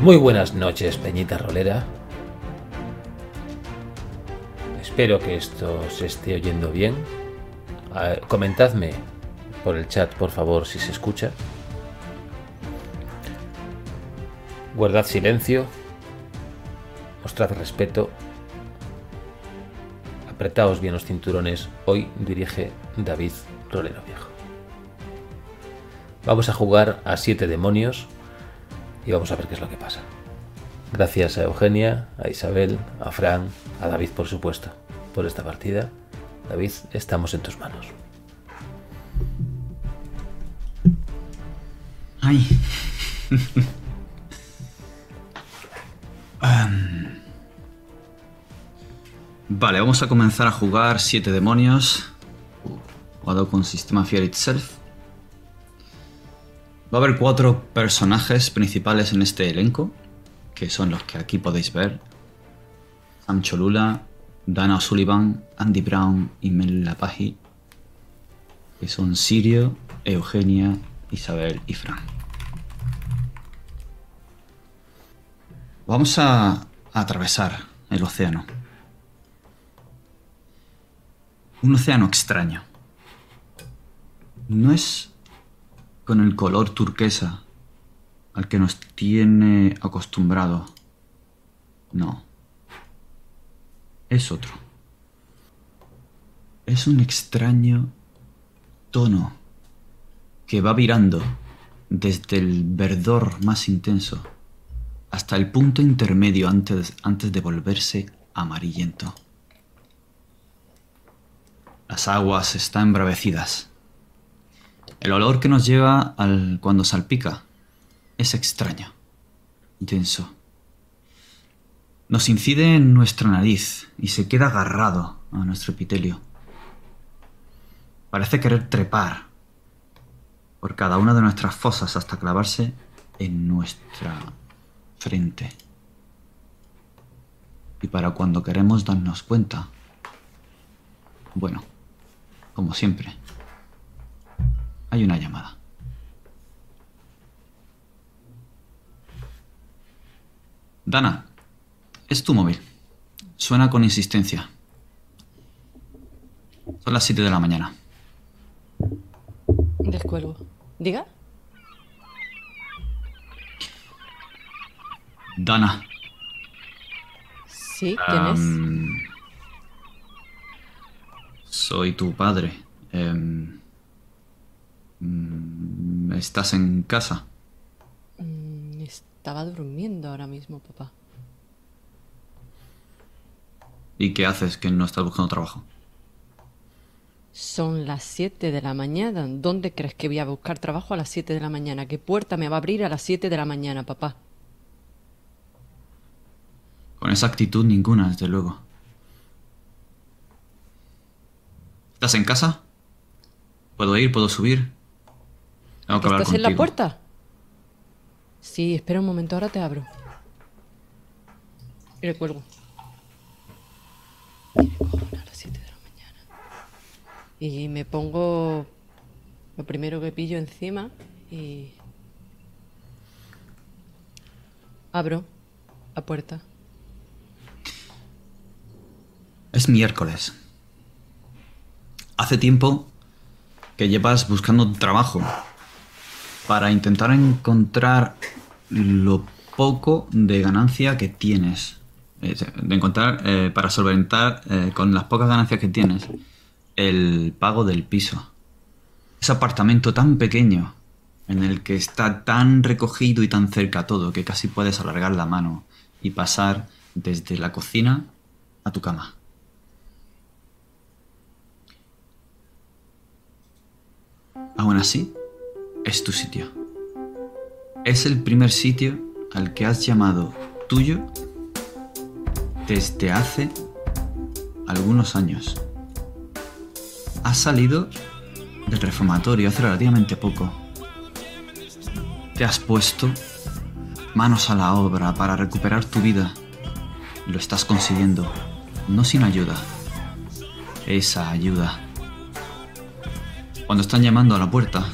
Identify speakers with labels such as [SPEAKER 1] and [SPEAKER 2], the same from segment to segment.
[SPEAKER 1] Muy buenas noches, Peñita Rolera. Espero que esto se esté oyendo bien. Comentadme por el chat, por favor, si se escucha. Guardad silencio. Mostrad respeto. Apretaos bien los cinturones. Hoy dirige David Rolero Viejo. Vamos a jugar a siete demonios y vamos a ver qué es lo que pasa. Gracias a Eugenia, a Isabel, a Fran, a David por supuesto, por esta partida. David, estamos en tus manos.
[SPEAKER 2] Ay. Em. Vale, vamos a comenzar a jugar Siete Demonios. Jugado con Sistema Fear Itself. Va a haber cuatro personajes principales en este elenco, que son los que aquí podéis ver. Sam Cholula, Dana O'Sullivan, Andy Brown y Mel Lapaji, que son Sirio, Eugenia, Isabel y Fran. Vamos a, a atravesar el océano. Un océano extraño. No es con el color turquesa al que nos tiene acostumbrado. No. Es otro. Es un extraño tono que va virando desde el verdor más intenso hasta el punto intermedio antes, antes de volverse amarillento. Las aguas están embravecidas el olor que nos lleva al cuando salpica es extraño, denso. Nos incide en nuestra nariz y se queda agarrado a nuestro epitelio. Parece querer trepar por cada una de nuestras fosas hasta clavarse en nuestra frente. Y para cuando queremos darnos cuenta, bueno, como siempre, hay una llamada. Dana, es tu móvil. Suena con insistencia. Son las 7 de la mañana.
[SPEAKER 3] Descuelgo. ¿Diga?
[SPEAKER 2] Dana.
[SPEAKER 3] Sí, ¿quién
[SPEAKER 2] am, Soy tu padre. Em, ¿Estás en casa?
[SPEAKER 3] Mm, estaba durmiendo ahora mismo, papá.
[SPEAKER 2] ¿Y qué haces que no estás buscando trabajo?
[SPEAKER 3] Son las 7 de la mañana. ¿Dónde crees que voy a buscar trabajo a las 7 de la mañana? ¿Qué puerta me va a abrir a las 7 de la mañana, papá?
[SPEAKER 2] Con esa actitud ninguna, desde luego. ¿Estás en casa? ¿Puedo ir? ¿Puedo subir? Tengo que hablar
[SPEAKER 3] ¿Estás en la puerta? Sí, espera un momento, ahora te abro. Y le cuelgo. Y me cojo a las 7 de la mañana. Y me pongo lo primero que pillo encima y... Abro la puerta.
[SPEAKER 2] Es miércoles. Hace tiempo que llevas buscando trabajo para intentar encontrar lo poco de ganancia que tienes. De encontrar, eh, para solventar eh, con las pocas ganancias que tienes, el pago del piso. Ese apartamento tan pequeño, en el que está tan recogido y tan cerca todo, que casi puedes alargar la mano y pasar desde la cocina a tu cama. Aún así, es tu sitio. Es el primer sitio al que has llamado tuyo desde hace algunos años. Has salido del reformatorio hace relativamente poco. Te has puesto manos a la obra para recuperar tu vida. Lo estás consiguiendo, no sin ayuda. Esa ayuda cuando están llamando a la puerta,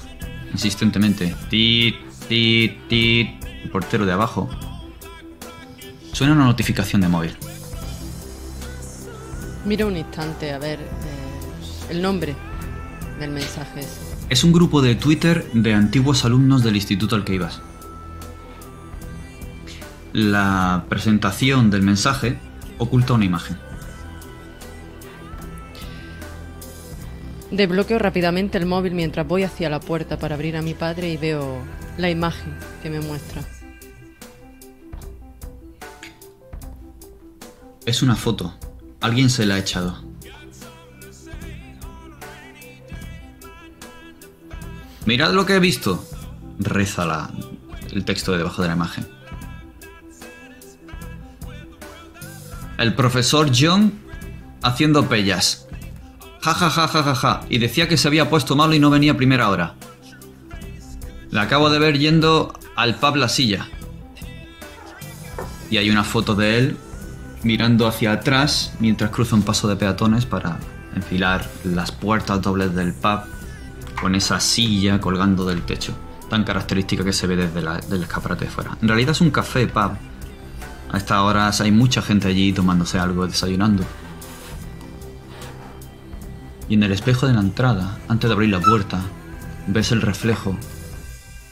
[SPEAKER 2] insistentemente, tit, tit, tit, el portero de abajo, Suena una notificación de móvil.
[SPEAKER 3] Mira un instante a ver eh, el nombre del mensaje ese.
[SPEAKER 2] Es un grupo de Twitter de antiguos alumnos del instituto al que ibas. La presentación del mensaje oculta una imagen.
[SPEAKER 3] Desbloqueo rápidamente el móvil mientras voy hacia la puerta para abrir a mi padre y veo la imagen que me muestra.
[SPEAKER 2] Es una foto. Alguien se la ha echado. Mirad lo que he visto. Reza la, el texto de debajo de la imagen. El profesor John haciendo pellas. Ja ja ja ja ja ja. Y decía que se había puesto malo y no venía a primera hora. La acabo de ver yendo al pub La Silla. Y hay una foto de él mirando hacia atrás mientras cruza un paso de peatones para enfilar las puertas dobles del pub con esa silla colgando del techo, tan característica que se ve desde la, escaparate de fuera. En realidad es un café pub. A estas horas hay mucha gente allí tomándose algo, desayunando. Y en el espejo de la entrada, antes de abrir la puerta, ves el reflejo,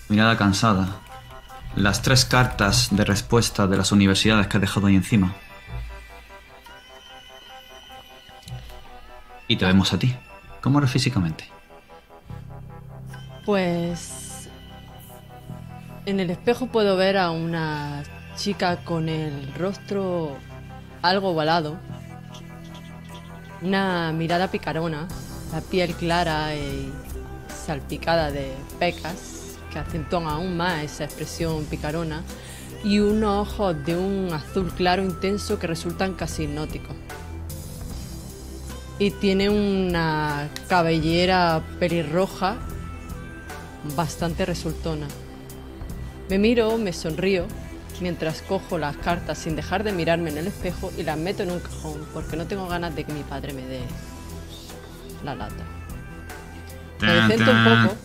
[SPEAKER 2] mirada cansada, las tres cartas de respuesta de las universidades que has dejado ahí encima. Y te vemos a ti. ¿Cómo eres físicamente?
[SPEAKER 3] Pues en el espejo puedo ver a una chica con el rostro algo ovalado, una mirada picarona, la piel clara y salpicada de pecas que acentúan aún más esa expresión picarona y unos ojos de un azul claro intenso que resultan casi hipnóticos. Y tiene una cabellera pelirroja bastante resultona. Me miro, me sonrío, mientras cojo las cartas sin dejar de mirarme en el espejo y las meto en un cajón porque no tengo ganas de que mi padre me dé la lata. Me decento un poco.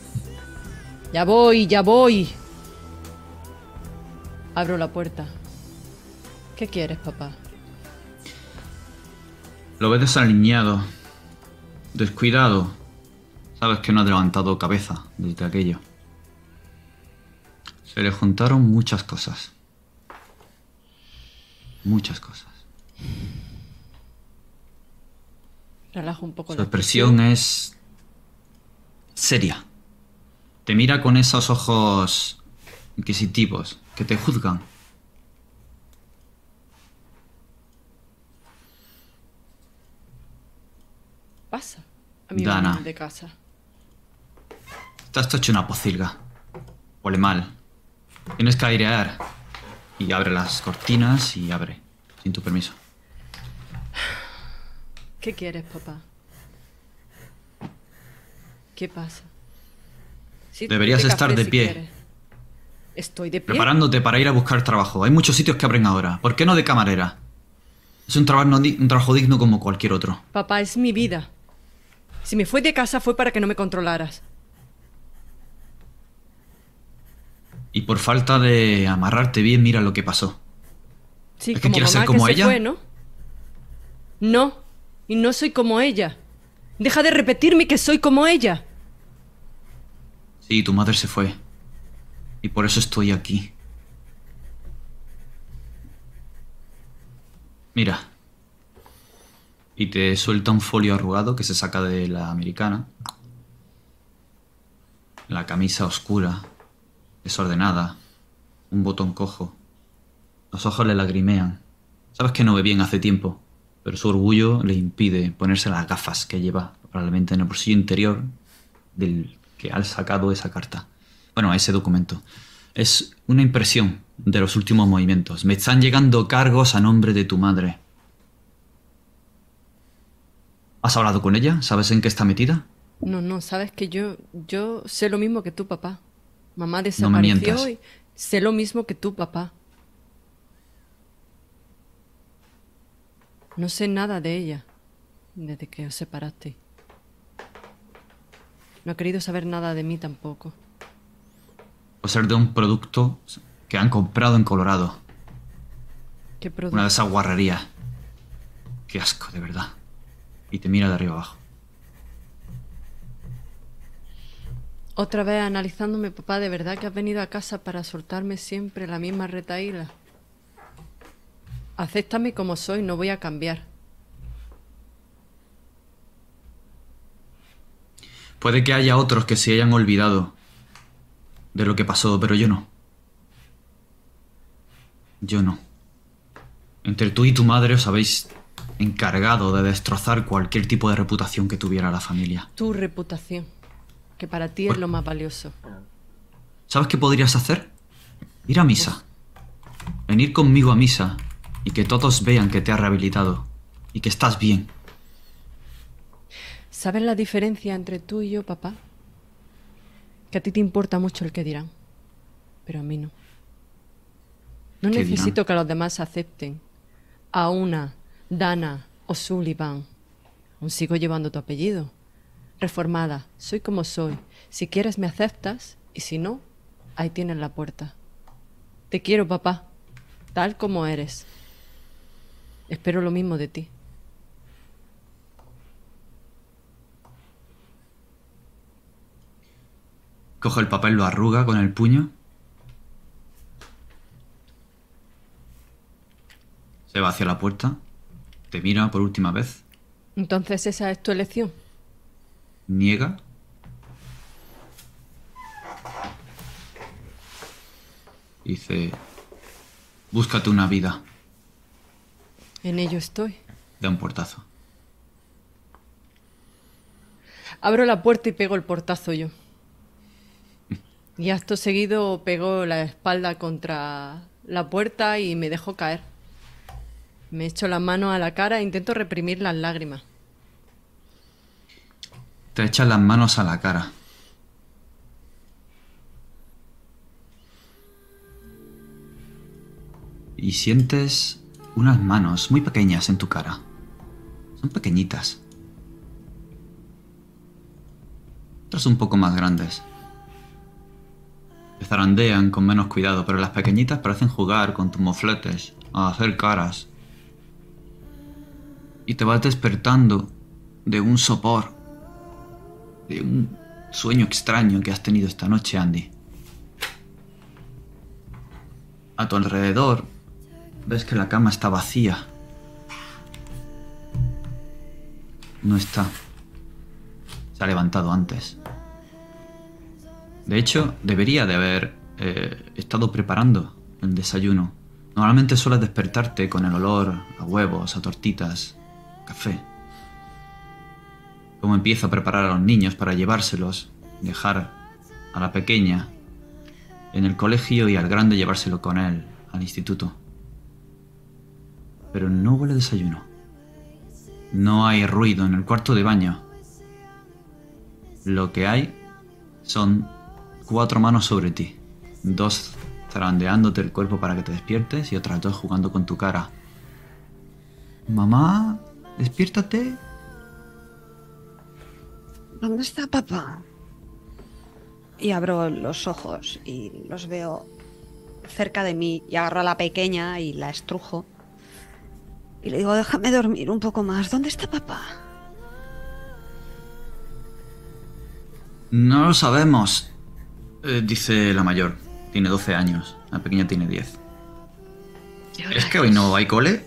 [SPEAKER 3] Ya voy, ya voy. Abro la puerta. ¿Qué quieres, papá?
[SPEAKER 2] Lo ves desalineado, descuidado. Sabes que no ha levantado cabeza desde aquello. Se le juntaron muchas cosas. Muchas cosas.
[SPEAKER 3] Relajo un poco
[SPEAKER 2] Su
[SPEAKER 3] la
[SPEAKER 2] expresión es seria. Te mira con esos ojos inquisitivos que te juzgan.
[SPEAKER 3] Pasa. A mi
[SPEAKER 2] Dana.
[SPEAKER 3] de casa.
[SPEAKER 2] Estás hecho una pocilga. Huele mal. Tienes que airear. Y abre las cortinas y abre. Sin tu permiso.
[SPEAKER 3] ¿Qué quieres, papá? ¿Qué pasa? Sí,
[SPEAKER 2] Deberías estar de
[SPEAKER 3] si
[SPEAKER 2] pie.
[SPEAKER 3] quieres. Estoy de pie.
[SPEAKER 2] Preparándote para ir a buscar trabajo. Hay muchos sitios que abren ahora. ¿Por qué no de camarera? Es un trabajo, un trabajo digno como cualquier otro.
[SPEAKER 3] Papá, es mi vida. Si me fui de casa fue para que no me controlaras.
[SPEAKER 2] Y por falta de amarrarte bien, mira lo que pasó.
[SPEAKER 3] Sí,
[SPEAKER 2] ¿Es que
[SPEAKER 3] como
[SPEAKER 2] quieres
[SPEAKER 3] mamá
[SPEAKER 2] ser como
[SPEAKER 3] que
[SPEAKER 2] ella?
[SPEAKER 3] fue, ¿no? No, y no soy como ella. Deja de repetirme que soy como ella.
[SPEAKER 2] Sí, tu madre se fue. Y por eso estoy aquí. Mira. Y te suelta un folio arrugado que se saca de la americana. La camisa oscura, desordenada, un botón cojo. Los ojos le lagrimean. Sabes que no ve bien hace tiempo, pero su orgullo le impide ponerse las gafas que lleva probablemente en el bolsillo interior del que ha sacado esa carta. Bueno, ese documento. Es una impresión de los últimos movimientos. Me están llegando cargos a nombre de tu madre. ¿Has hablado con ella? ¿Sabes en qué está metida?
[SPEAKER 3] No, no, sabes que yo, yo sé lo mismo que tu papá. Mamá
[SPEAKER 2] No
[SPEAKER 3] desapareció
[SPEAKER 2] mientas.
[SPEAKER 3] y sé lo mismo que tu papá. No sé nada de ella desde que os separaste. No ha querido saber nada de mí tampoco.
[SPEAKER 2] O ser de un producto que han comprado en Colorado.
[SPEAKER 3] ¿Qué producto?
[SPEAKER 2] Una de esas guarrerías. Qué asco, de verdad. Y te mira de arriba abajo.
[SPEAKER 3] Otra vez analizándome, papá, ¿de verdad que has venido a casa para soltarme siempre la misma retaíla? Acéptame como soy, no voy a cambiar.
[SPEAKER 2] Puede que haya otros que se hayan olvidado de lo que pasó, pero yo no. Yo no. Entre tú y tu madre os habéis encargado de destrozar cualquier tipo de reputación que tuviera la familia.
[SPEAKER 3] Tu reputación, que para ti es lo más valioso.
[SPEAKER 2] ¿Sabes qué podrías hacer? Ir a misa. Venir conmigo a misa y que todos vean que te has rehabilitado y que estás bien.
[SPEAKER 3] ¿Sabes la diferencia entre tú y yo, papá? Que a ti te importa mucho el que dirán, pero a mí no. No
[SPEAKER 2] ¿Qué
[SPEAKER 3] necesito
[SPEAKER 2] dirán?
[SPEAKER 3] que los demás acepten. A una, Dana o Sullivan. Aún sigo llevando tu apellido. Reformada, soy como soy. Si quieres me aceptas y si no, ahí tienes la puerta. Te quiero, papá, tal como eres. Espero lo mismo de ti.
[SPEAKER 2] Coge el papel, lo arruga con el puño. Se va hacia la puerta. Te mira por última vez.
[SPEAKER 3] Entonces esa es tu elección.
[SPEAKER 2] Niega. Dice, búscate una vida.
[SPEAKER 3] En ello estoy.
[SPEAKER 2] Da un portazo.
[SPEAKER 3] Abro la puerta y pego el portazo yo. Y acto seguido pego la espalda contra la puerta y me dejo caer. Me echo las manos a la cara e intento reprimir las lágrimas.
[SPEAKER 2] Te echas las manos a la cara. Y sientes unas manos muy pequeñas en tu cara. Son pequeñitas. Otras un poco más grandes. Te zarandean con menos cuidado, pero las pequeñitas parecen jugar con tus mofletes, a hacer caras. Y te vas despertando de un sopor de un sueño extraño que has tenido esta noche, Andy. A tu alrededor ves que la cama está vacía. No está. Se ha levantado antes. De hecho, debería de haber eh, estado preparando el desayuno. Normalmente sueles despertarte con el olor a huevos, a tortitas, café cómo empieza a preparar a los niños para llevárselos, dejar a la pequeña en el colegio y al grande llevárselo con él al instituto. Pero no huele desayuno. No hay ruido en el cuarto de baño. Lo que hay son cuatro manos sobre ti. Dos zarandeándote el cuerpo para que te despiertes y otras dos jugando con tu cara. Mamá, despiértate.
[SPEAKER 4] ¿Dónde está papá? Y abro los ojos y los veo cerca de mí y agarro a la pequeña y la estrujo. Y le digo, déjame dormir un poco más. ¿Dónde está papá?
[SPEAKER 2] No lo sabemos, eh, dice la mayor. Tiene 12 años. La pequeña tiene 10.
[SPEAKER 4] ¿Qué hora
[SPEAKER 2] ¿Es que hoy no hay cole?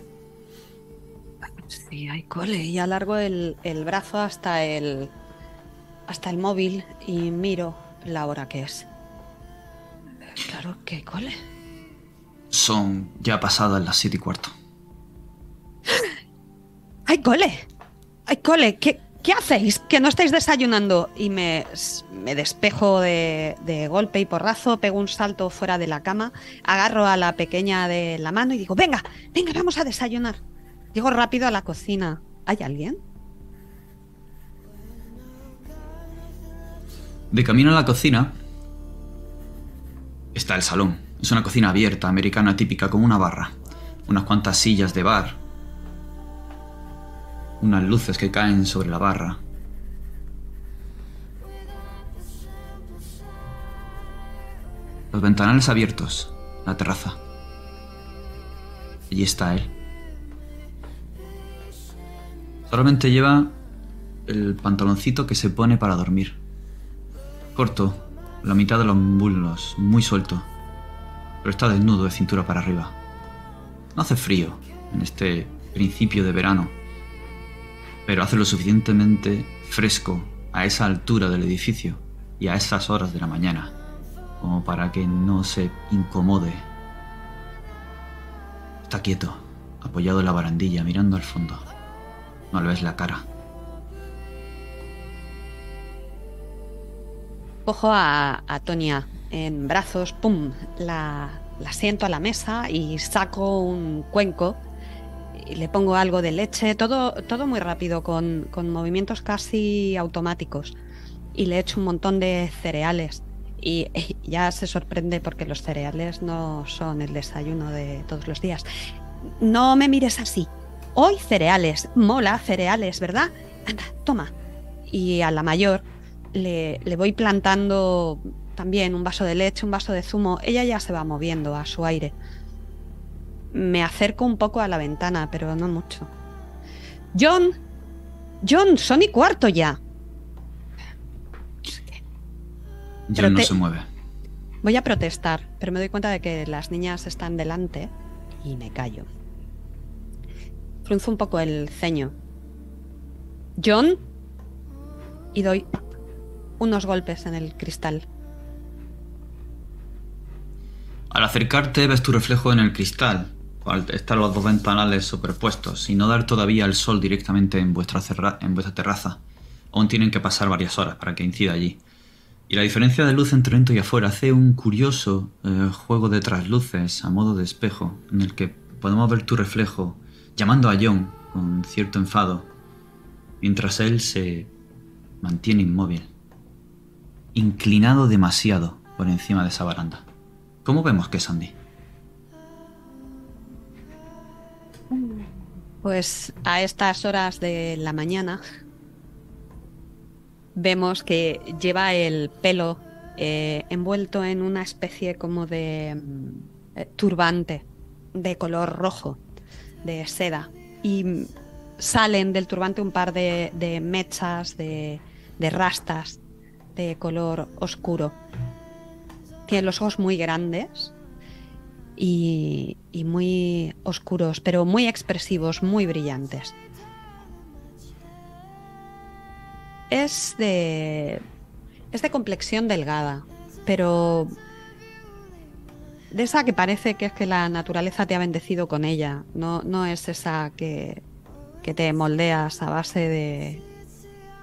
[SPEAKER 4] Sí, hay cole. Y alargo el, el brazo hasta el, hasta el móvil y miro la hora que es. Claro que cole.
[SPEAKER 2] Son ya pasadas las 7 y cuarto.
[SPEAKER 4] ¡Hay cole! ¡Hay cole! ¿Qué, qué hacéis? ¿Que no estáis desayunando? Y me, me despejo de, de golpe y porrazo, pego un salto fuera de la cama, agarro a la pequeña de la mano y digo, venga, venga, vamos a desayunar. Llego rápido a la cocina. ¿Hay alguien?
[SPEAKER 2] De camino a la cocina está el salón. Es una cocina abierta, americana típica, con una barra. Unas cuantas sillas de bar. Unas luces que caen sobre la barra. Los ventanales abiertos. La terraza. allí está él. Solamente lleva el pantaloncito que se pone para dormir. Corto, la mitad de los muslos, muy suelto, pero está desnudo de cintura para arriba. No hace frío en este principio de verano, pero hace lo suficientemente fresco a esa altura del edificio y a esas horas de la mañana, como para que no se incomode. Está quieto, apoyado en la barandilla, mirando al fondo. No le ves la cara.
[SPEAKER 4] Cojo a, Tonia en brazos, pum, la, la siento a la mesa y saco un cuenco y le pongo algo de leche, todo, todo muy rápido, con, con movimientos casi automáticos. Y le echo un montón de cereales. Y eh, ya se sorprende porque los cereales no son el desayuno de todos los días. No me mires así. Hoy cereales, mola cereales, ¿verdad? Anda, toma. Y a la mayor le, le voy plantando también un vaso de leche, un vaso de zumo. Ella ya se va moviendo a su aire. Me acerco un poco a la ventana, pero no mucho. John, John, son y cuarto ya. Pero
[SPEAKER 2] John no
[SPEAKER 4] te-
[SPEAKER 2] se mueve.
[SPEAKER 4] Voy a protestar, pero me doy cuenta de que las niñas están delante y me callo. Frunzo un poco el ceño. John. Y doy unos golpes en el cristal.
[SPEAKER 2] Al acercarte ves tu reflejo en el cristal. Al estar los dos ventanales superpuestos y no dar todavía el sol directamente en vuestra, en vuestra terraza. Aún tienen que pasar varias horas para que incida allí. Y la diferencia de luz entre dentro y afuera hace un curioso eh, juego de trasluces a modo de espejo en el que podemos ver tu reflejo llamando a John con cierto enfado, mientras él se mantiene inmóvil, inclinado demasiado por encima de esa baranda. ¿Cómo vemos que es Sandy?
[SPEAKER 4] Pues a estas horas de la mañana vemos que lleva el pelo eh, envuelto en una especie como de mm, eh, turbante de color rojo, de seda. Y salen del turbante un par de, mechas, de rastas de color oscuro. Tiene los ojos muy grandes y, y muy oscuros, pero muy expresivos, muy brillantes. Es de. Es de complexión delgada, pero. De esa que parece que es que la naturaleza te ha bendecido con ella. No, no es esa que, que te moldeas a base de,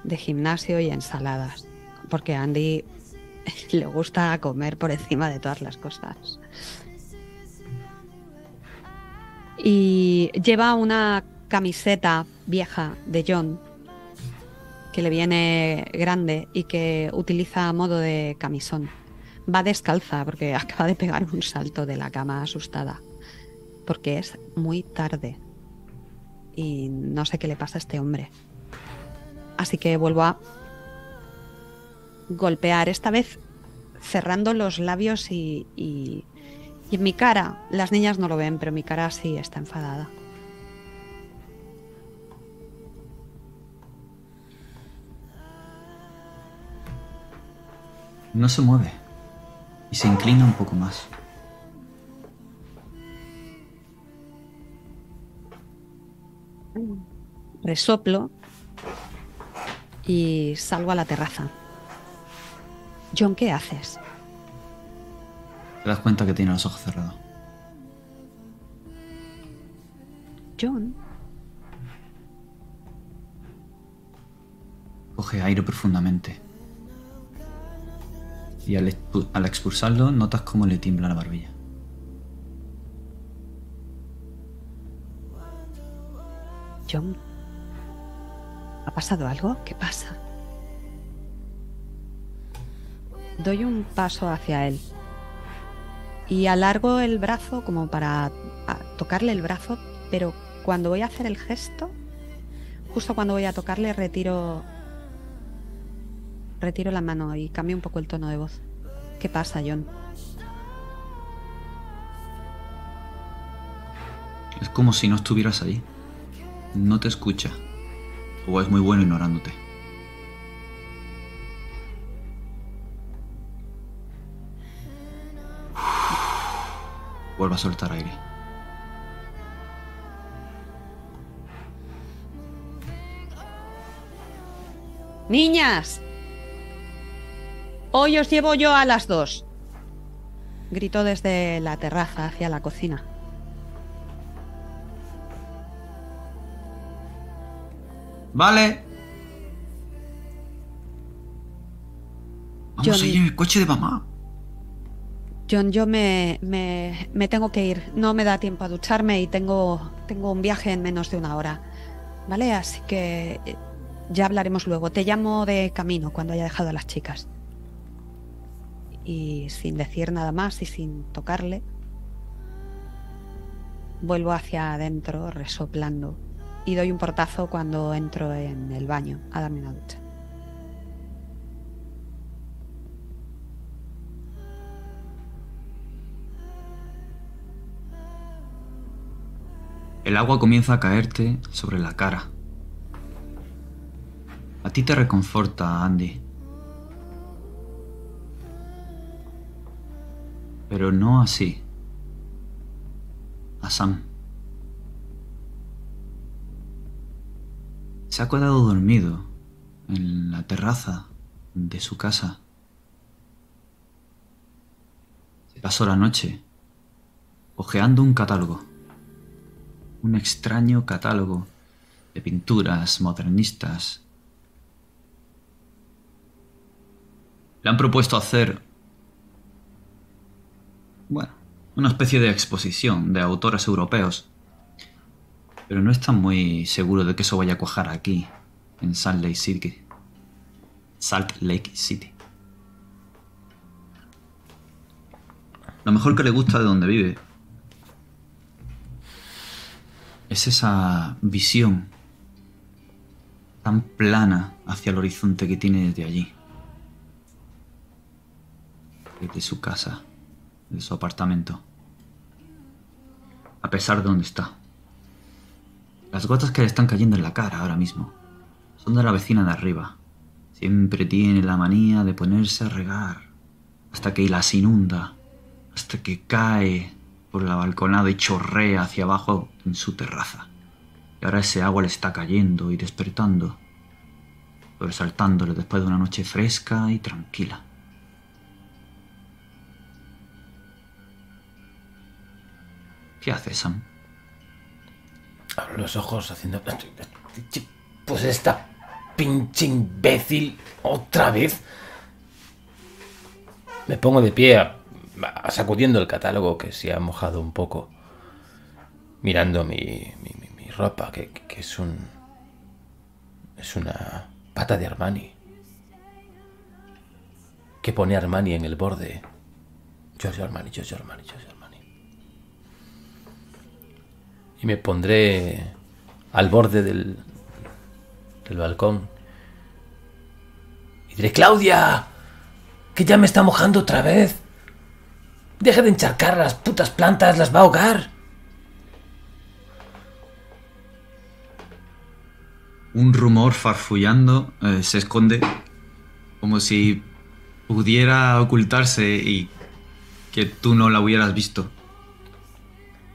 [SPEAKER 4] de gimnasio y ensaladas. Porque Andy le gusta comer por encima de todas las cosas. Y lleva una camiseta vieja de John que le viene grande y que utiliza a modo de camisón. Va descalza porque acaba de pegar un salto de la cama asustada. Porque es muy tarde. Y no sé qué le pasa a este hombre. Así que vuelvo a golpear, esta vez cerrando los labios y, y, y en mi cara, las niñas no lo ven, pero mi cara sí está enfadada.
[SPEAKER 2] No se mueve y se inclina un poco más.
[SPEAKER 4] Resoplo y salgo a la terraza. John, ¿qué haces?
[SPEAKER 2] Te das cuenta que tiene los ojos cerrados.
[SPEAKER 4] John,
[SPEAKER 2] Coge aire profundamente. Y al, expu- al expulsarlo notas cómo le tiembla la barbilla.
[SPEAKER 4] John, ¿ha pasado algo? ¿Qué pasa? Doy un paso hacia él y alargo el brazo como para tocarle el brazo, pero cuando voy a hacer el gesto, justo cuando voy a tocarle, retiro retiro la mano y cambio un poco el tono de voz. ¿Qué pasa, John?
[SPEAKER 2] Es como si no estuvieras ahí. No te escucha. O es muy bueno ignorándote. Vuelve a soltar aire.
[SPEAKER 4] Niñas, hoy os llevo yo a las dos. Gritó desde la terraza hacia la cocina.
[SPEAKER 2] Vale. Vamos
[SPEAKER 4] Johnny.
[SPEAKER 2] a ir en el coche de mamá.
[SPEAKER 4] John, yo me, me, tengo que ir. No me da tiempo a ducharme y tengo, tengo un viaje en menos de una hora. ¿Vale? Así que eh, ya hablaremos luego. Te llamo de camino cuando haya dejado a las chicas. Y sin decir nada más y sin tocarle, vuelvo hacia adentro resoplando y doy un portazo cuando entro en el baño a darme una ducha.
[SPEAKER 2] El agua comienza a caerte sobre la cara. A ti te reconforta, Andy. Pero no así. A Sam. Se ha quedado dormido en la terraza de su casa. Se pasó la noche hojeando un catálogo un extraño catálogo de pinturas modernistas. Le han propuesto hacer, bueno, una especie de exposición de autores europeos, pero no está muy seguro de que eso vaya a cuajar aquí, en Salt Lake City. Salt Lake City. Lo mejor que le gusta de donde vive es esa visión tan plana hacia el horizonte que tiene desde allí. Desde su casa, de su apartamento. A pesar de donde está. Las gotas que le están cayendo en la cara ahora mismo son de la vecina de arriba. Siempre tiene la manía de ponerse a regar hasta que las inunda, hasta que cae por la balconada y chorrea hacia abajo en su terraza. Y ahora ese agua le está cayendo y despertando, sobresaltándole después de una noche fresca y tranquila. ¿Qué hace Sam?
[SPEAKER 1] Abro los ojos haciendo... Pues esta pinche imbécil otra vez. Me pongo de pie sacudiendo el catálogo que se ha mojado un poco. Mirando mi, mi, mi- mi ropa, que, que es un... Es una pata de Armani. Que pone Armani en el borde. Giorgio Armani, Giorgio Armani, Giorgio Armani. Y me pondré al borde del, del balcón. Y diré, Claudia, que ya me está mojando otra vez. Deja de encharcar las putas plantas, las va a ahogar.
[SPEAKER 2] Un rumor farfullando eh, se esconde como si pudiera ocultarse y que tú no la hubieras visto.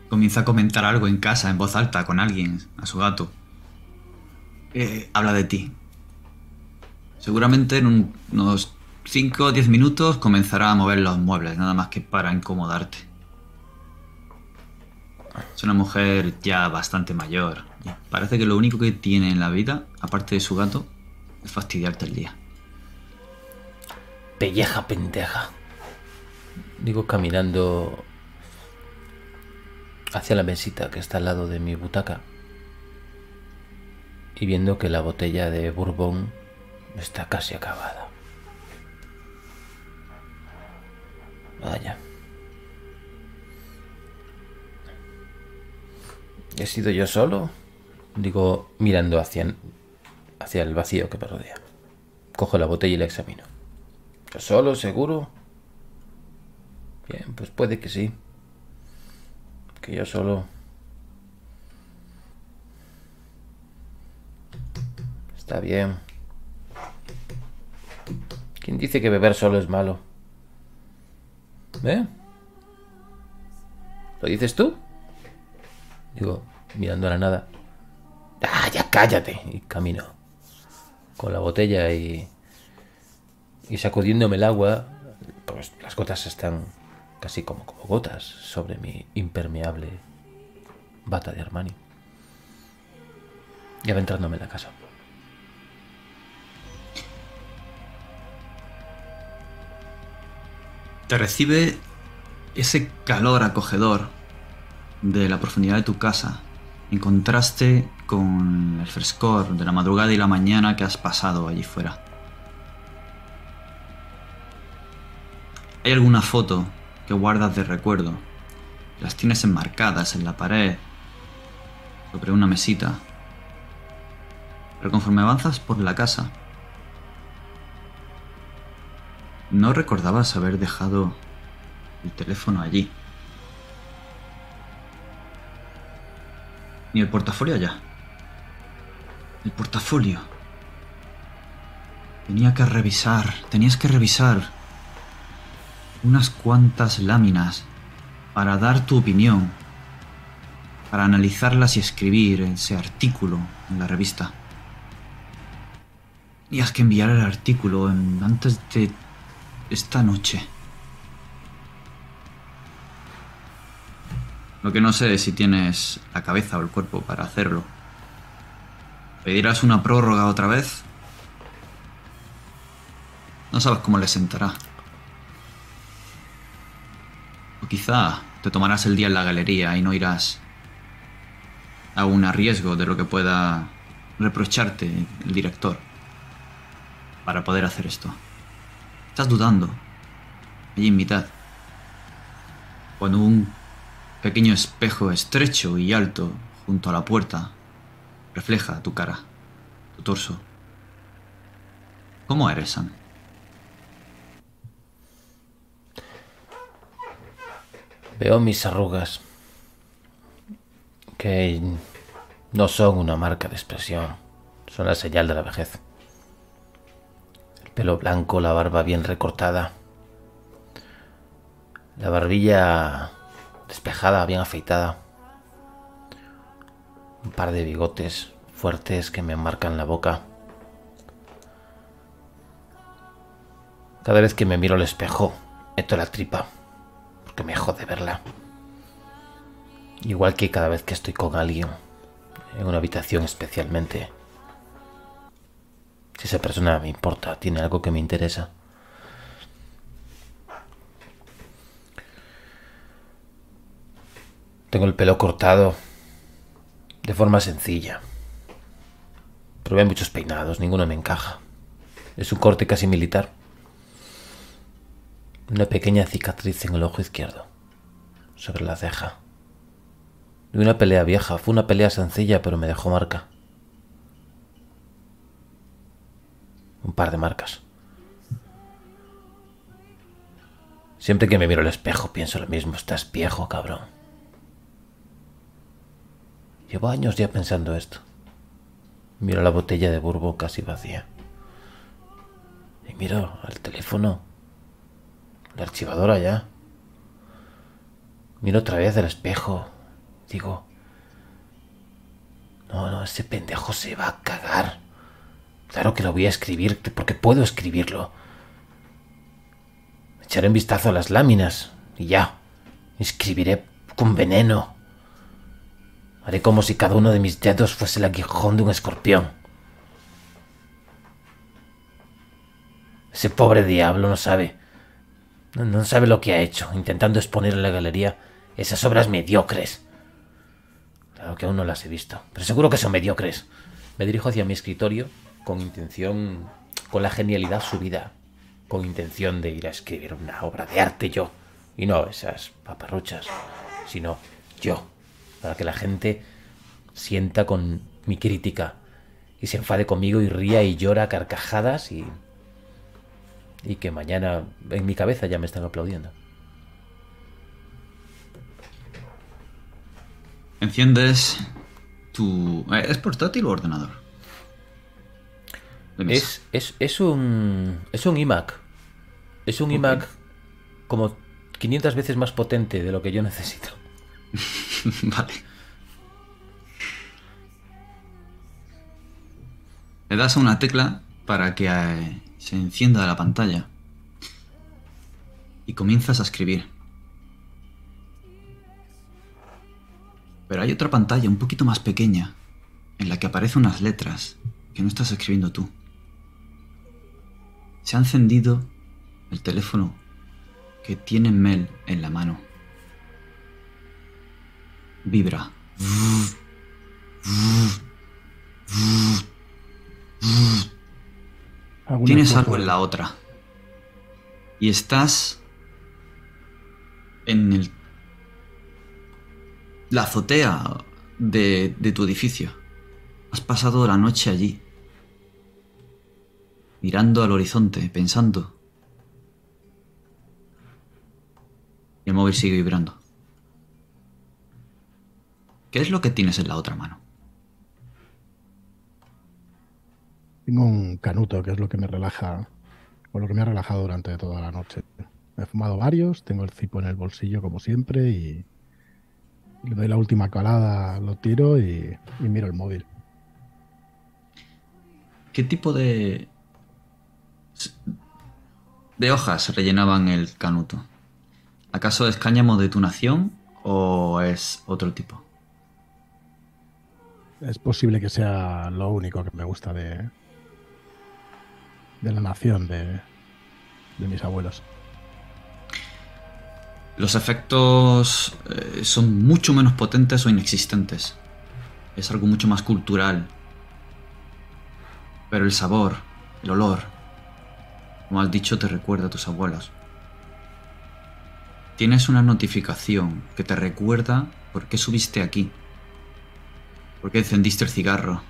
[SPEAKER 2] Comienza a comentar algo en casa en voz alta con alguien, a su gato. Eh, habla de ti. Seguramente en un- unos 5 o 10 minutos comenzará a mover los muebles, nada más que para incomodarte. Es una mujer ya bastante mayor. Parece que lo único que tiene en la vida, aparte de su gato, es fastidiarte el día.
[SPEAKER 1] Pelleja pendeja. Digo caminando hacia la mesita que está al lado de mi butaca. Y viendo que la botella de bourbon está casi acabada. Vaya. ¿He sido yo solo? Digo, mirando hacia, hacia el vacío que me rodea. Cojo la botella y la examino. ¿Yo solo, seguro? Bien, pues puede que sí. Que yo solo... Está bien. ¿Quién dice que beber solo es malo? ¿Eh? ¿Lo dices tú? Digo, mirando a la nada. ¡Ah, ya cállate! Y camino. Con la botella y. y sacudiéndome el agua. Pues las gotas están casi como, gotas sobre mi impermeable bata de Armani. Y adentrándome en la casa.
[SPEAKER 2] Te recibe ese calor acogedor de la profundidad de tu casa, en contraste con el frescor de la madrugada y la mañana que has pasado allí fuera. ¿Hay alguna foto que guardas de recuerdo? Las tienes enmarcadas en la pared, sobre una mesita. Pero conforme avanzas por la casa, no recordabas haber dejado el teléfono allí. Ni el portafolio allá. El portafolio. Tenía que revisar, tenías que revisar unas cuantas láminas para dar tu opinión, para analizarlas y escribir ese artículo en la revista. Tenías que enviar el artículo antes de esta noche. Lo que no sé es si tienes la cabeza o el cuerpo para hacerlo. ¿Pedirás una prórroga otra vez? No sabes cómo le sentará. O quizá te tomarás el día en la galería y no irás aún a riesgo de lo que pueda reprocharte el director para poder hacer esto. Estás dudando, allí en mitad, cuando un pequeño espejo estrecho y alto junto a la puerta refleja tu cara, tu torso. ¿Cómo eres, Sam?
[SPEAKER 1] Veo mis arrugas, que no son una marca de expresión, son la señal de la vejez. El pelo blanco, la barba bien recortada, la barbilla despejada, bien afeitada, un par de bigotes fuertes que me marcan la boca. Cada vez que me miro al espejo, meto la tripa porque me jode verla. Igual que cada vez que estoy con alguien, en una habitación especialmente. Si esa persona me importa, tiene algo que me interesa. Tengo el pelo cortado de forma sencilla. Probé muchos peinados, ninguno me encaja. Es un corte casi militar. Una pequeña cicatriz en el ojo izquierdo, sobre la ceja. De una pelea vieja, fue una pelea sencilla, pero me dejó marca. Un par de marcas. Siempre que me miro al espejo pienso lo mismo, estás viejo, cabrón. Llevo años ya pensando esto. Miro la botella de burbo casi vacía. Y miro al teléfono la archivadora ya. Miro otra vez el espejo. Digo, no, no, ese pendejo se va a cagar. Claro que lo voy a escribir porque puedo escribirlo. Echaré un vistazo a las láminas y ya. Escribiré con veneno. Haré como si cada uno de mis dedos fuese el aguijón de un escorpión. Ese pobre diablo no sabe. No, sabe lo que ha hecho, intentando exponer en la galería esas obras mediocres. Claro que aún no las he visto, pero seguro que son mediocres. Me dirijo hacia mi escritorio con intención, con la genialidad subida, con intención de ir a escribir una obra de arte yo, y no esas paparruchas, sino yo, para que la gente sienta con mi crítica y se enfade conmigo y ría y llora carcajadas y y que mañana en mi cabeza ya me están aplaudiendo.
[SPEAKER 2] Enciendes tu... ¿Es portátil o ordenador?
[SPEAKER 1] Es, es, es un. Es un iMac. Es un iMac como 500 veces más potente de lo que yo necesito.
[SPEAKER 2] vale. Le das a una tecla para que eh, se encienda la pantalla. Y comienzas a escribir. Pero hay otra pantalla un poquito más pequeña en la que aparecen unas letras que no estás escribiendo tú. Se ha encendido el teléfono que tiene Mel en la mano. Vibra.
[SPEAKER 5] ¿Alguna
[SPEAKER 2] Tienes algo en la otra. Y estás en el la azotea de, de tu edificio. Has pasado la noche allí, mirando al horizonte, pensando. Y el móvil sigue vibrando. ¿Qué es lo que tienes en la otra mano?
[SPEAKER 5] Tengo un canuto, que es lo que me relaja, o lo que me ha relajado durante toda la noche. He fumado varios, tengo el cipo en el bolsillo como siempre y le doy la última calada, lo tiro y, y miro el móvil.
[SPEAKER 2] ¿Qué tipo de. De hojas rellenaban el canuto? ¿Acaso es cáñamo de tu nación o es otro tipo?
[SPEAKER 5] Es posible que sea lo único que me gusta de, de la nación de, de mis abuelos.
[SPEAKER 2] Los efectos eh, son mucho menos potentes o inexistentes. Es algo mucho más cultural. Pero el sabor, el olor, como has dicho, te recuerda a tus abuelos. Tienes una notificación que te recuerda por qué subiste aquí, por qué encendiste el cigarro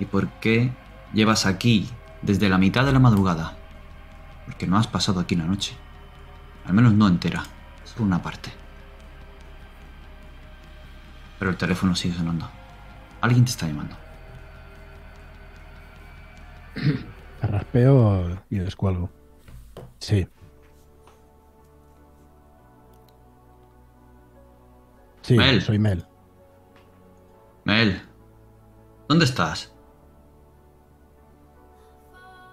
[SPEAKER 2] y por qué llevas aquí desde la mitad de la madrugada. Porque no has pasado aquí la noche. Al menos no entera, solo una parte. Pero el teléfono sigue sonando. Alguien te está llamando.
[SPEAKER 5] Raspeo y descuelgo. Sí. Sí,
[SPEAKER 2] Mel.
[SPEAKER 5] soy Mel.
[SPEAKER 2] Mel, ¿dónde estás?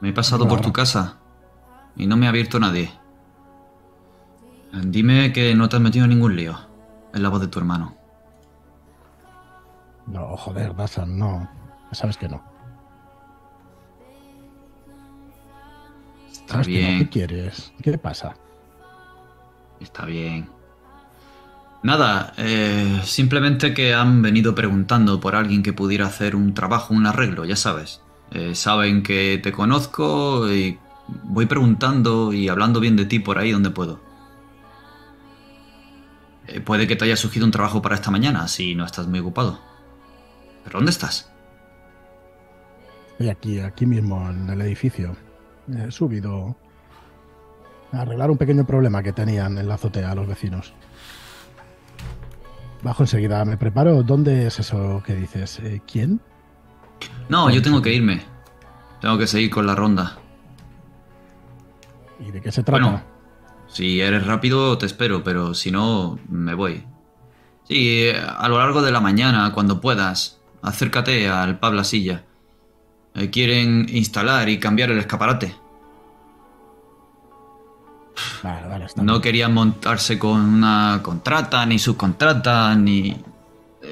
[SPEAKER 2] Me he pasado por tu casa y no me ha abierto nadie. Dime que no te has metido en ningún lío. Es la voz de tu hermano.
[SPEAKER 5] No, joder, Dasan, no. Sabes que no.
[SPEAKER 2] Está bien,
[SPEAKER 5] ¿Qué quieres? ¿Qué pasa?
[SPEAKER 2] está bien. Nada, eh, simplemente que han venido preguntando por alguien que pudiera hacer un trabajo, un arreglo, ya sabes. Eh, saben que te conozco y voy preguntando y hablando bien de ti por ahí donde puedo. Eh, puede que te haya surgido un trabajo para esta mañana, si no estás muy ocupado. ¿Pero dónde estás?
[SPEAKER 5] Estoy aquí, aquí mismo en el edificio. He subido a arreglar un pequeño problema que tenían en la azotea los vecinos. Bajo enseguida, me preparo. ¿Dónde es eso que dices? Eh, ¿Quién?
[SPEAKER 2] No, yo tengo que irme. Tengo que seguir con la ronda.
[SPEAKER 5] ¿Y de qué se trata?
[SPEAKER 2] Bueno, si eres rápido te espero, pero si no, me voy. Sí, eh, a lo largo de la mañana, cuando puedas, acércate al pub La Silla. Eh, quieren instalar y cambiar el escaparate.
[SPEAKER 5] Vale, vale, está
[SPEAKER 2] No querían montarse con una contrata, ni subcontrata, ni...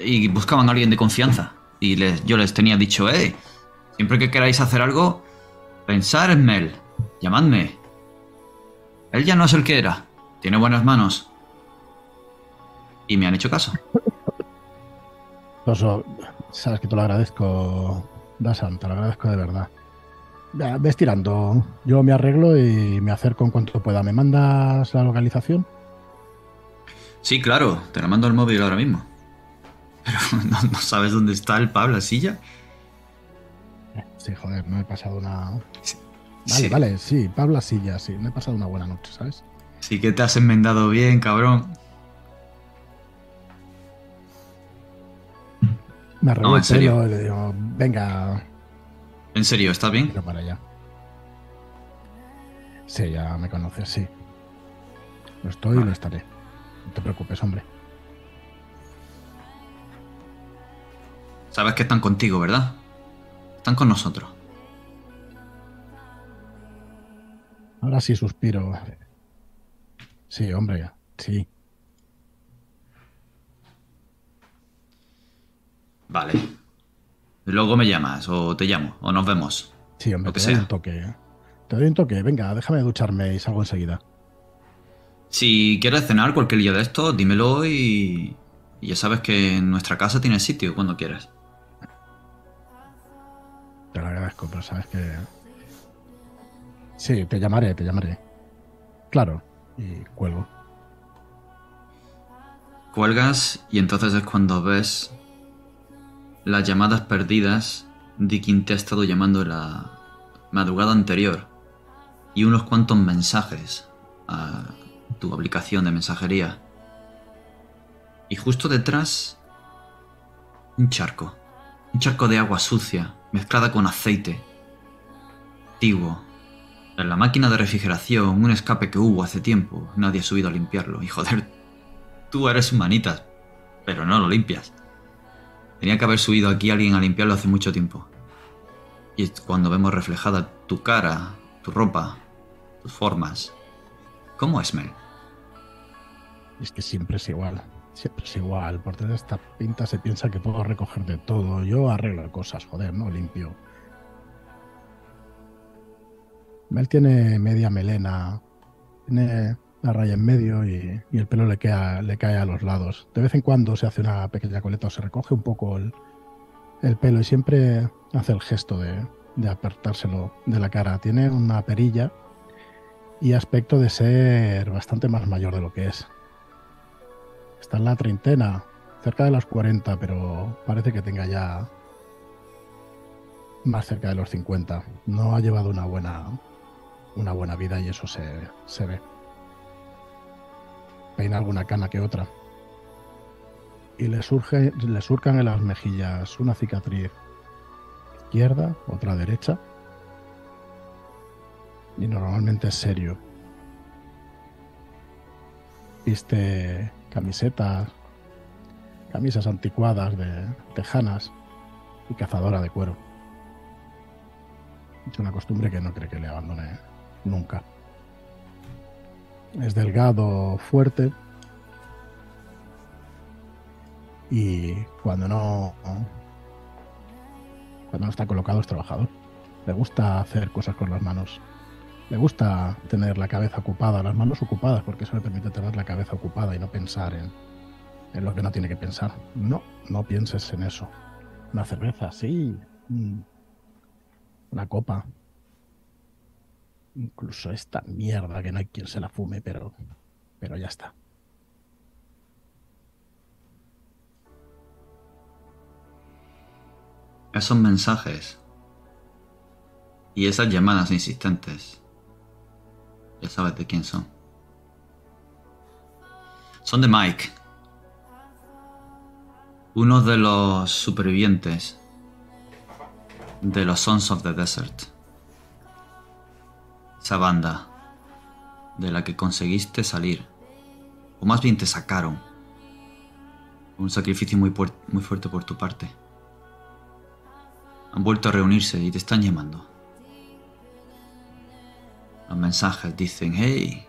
[SPEAKER 2] Y buscaban a alguien de confianza. Y les, yo les tenía dicho, eh, siempre que queráis hacer algo, pensar en Mel. Llamadme. Él ya no es el que era. Tiene buenas manos. Y me han hecho caso.
[SPEAKER 5] Oso, sabes que te lo agradezco, Dasan, te lo agradezco de verdad. Ve- Ves tirando. Yo me arreglo y me acerco en cuanto pueda. ¿Me mandas la localización?
[SPEAKER 2] Sí, claro, te la mando al móvil ahora mismo. Pero ¿no, no sabes dónde está el pub, la silla?
[SPEAKER 5] Sí, joder, no he pasado una. Vale,
[SPEAKER 2] Sí.
[SPEAKER 5] vale, sí, Pablo Silla, sí, no he pasado una buena noche, ¿sabes?
[SPEAKER 2] Sí que te has enmendado bien, cabrón.
[SPEAKER 5] Me arreglo
[SPEAKER 2] No,
[SPEAKER 5] el pelo y le digo, venga,
[SPEAKER 2] ¿En serio? ¿Estás bien?
[SPEAKER 5] Para allá. Sí, ya me conoces, sí. Lo estoy y lo estaré. No te preocupes, hombre.
[SPEAKER 2] Sabes que están contigo, ¿verdad? Están con nosotros.
[SPEAKER 5] Ahora sí suspiro. Sí, hombre, sí.
[SPEAKER 2] Vale. Luego me llamas, o te llamo, o nos vemos.
[SPEAKER 5] Sí, hombre,
[SPEAKER 2] Lo que
[SPEAKER 5] te doy
[SPEAKER 2] sea.
[SPEAKER 5] un toque. Te doy un toque. Venga, déjame ducharme y salgo enseguida.
[SPEAKER 2] Si quieres cenar cualquier día de esto, dímelo y... y ya sabes que en nuestra casa tienes sitio cuando quieras.
[SPEAKER 5] Te lo agradezco, pero sabes que. Sí, te llamaré, te llamaré. Claro. Y cuelgo.
[SPEAKER 2] Cuelgas y entonces es cuando ves las llamadas perdidas de quien te ha estado llamando la madrugada anterior y unos cuantos mensajes a tu aplicación de mensajería. Y justo detrás un charco, un charco de agua sucia mezclada con aceite antiguo. En la máquina de refrigeración, un escape que hubo hace tiempo, nadie ha subido a limpiarlo. Y joder, Tú eres humanitas, pero no lo limpias. Tenía que haber subido aquí alguien a limpiarlo hace mucho tiempo. Y cuando vemos reflejada tu cara, tu ropa, tus formas. ¿Cómo es Mel?
[SPEAKER 5] Es que siempre es igual. Siempre es igual. Por tener esta pinta se piensa que puedo recoger de todo. Yo arreglo cosas, joder, no limpio. Mel tiene media melena. Tiene la raya en medio y, el pelo le, le cae a los lados. De vez en cuando se hace una pequeña coleta o se recoge un poco el, el pelo y siempre hace el gesto de, de apartárselo de la cara. Tiene una perilla y aspecto de ser bastante más mayor de lo que es. Está en la treintena, cerca de los 40, pero parece que tenga ya más cerca de los 50. No ha llevado una buena, una buena vida y eso se, se ve. Peina alguna cana que otra. Y le, surge, le surcan en las mejillas una cicatriz izquierda, otra derecha. Y normalmente es serio. Viste camisetas, camisas anticuadas de tejanas y cazadora de cuero. Es una costumbre que no cree que le abandone nunca. Es delgado, fuerte. Y cuando no. Cuando no está colocado es trabajador. Le gusta hacer cosas con las manos. Le gusta tener la cabeza ocupada, las manos ocupadas, porque eso le permite tener la cabeza ocupada y no pensar en, en lo que no tiene que pensar. No, no pienses en eso. Una cerveza, sí. Mm. Una copa. Incluso esta mierda que no hay quien se la fume, pero, pero ya está.
[SPEAKER 2] Esos mensajes y esas llamadas insistentes, ya sabes de quién son. Son de Mike, uno de los supervivientes de los Sons of the Desert. Esa banda de la que conseguiste salir, o más bien te sacaron. Un sacrificio muy, muy fuerte por tu parte. Han vuelto a reunirse y te están llamando. Los mensajes dicen, hey,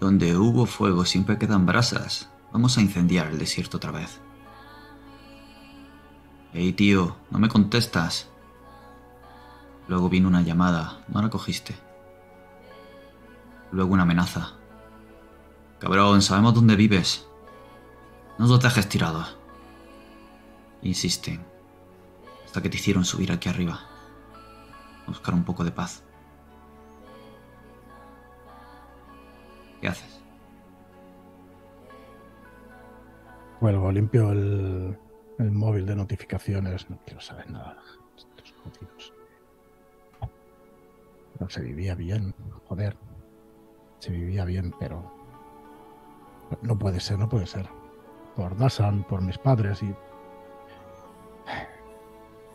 [SPEAKER 2] donde hubo fuego siempre quedan brasas. Vamos a incendiar el desierto otra vez. Hey tío, no me contestas. Luego vino una llamada, no la cogiste. Luego una amenaza. Cabrón, sabemos dónde vives. No nos dejes tirados. Insisten. Hasta que te hicieron subir aquí arriba. A buscar un poco de paz. ¿Qué haces?
[SPEAKER 5] Vuelvo, limpio el, el móvil de notificaciones. No quiero saber nada. Estos jodidos. Se vivía bien, joder. Se vivía bien, pero. No puede ser, no puede ser. Por Dasan, por mis padres y.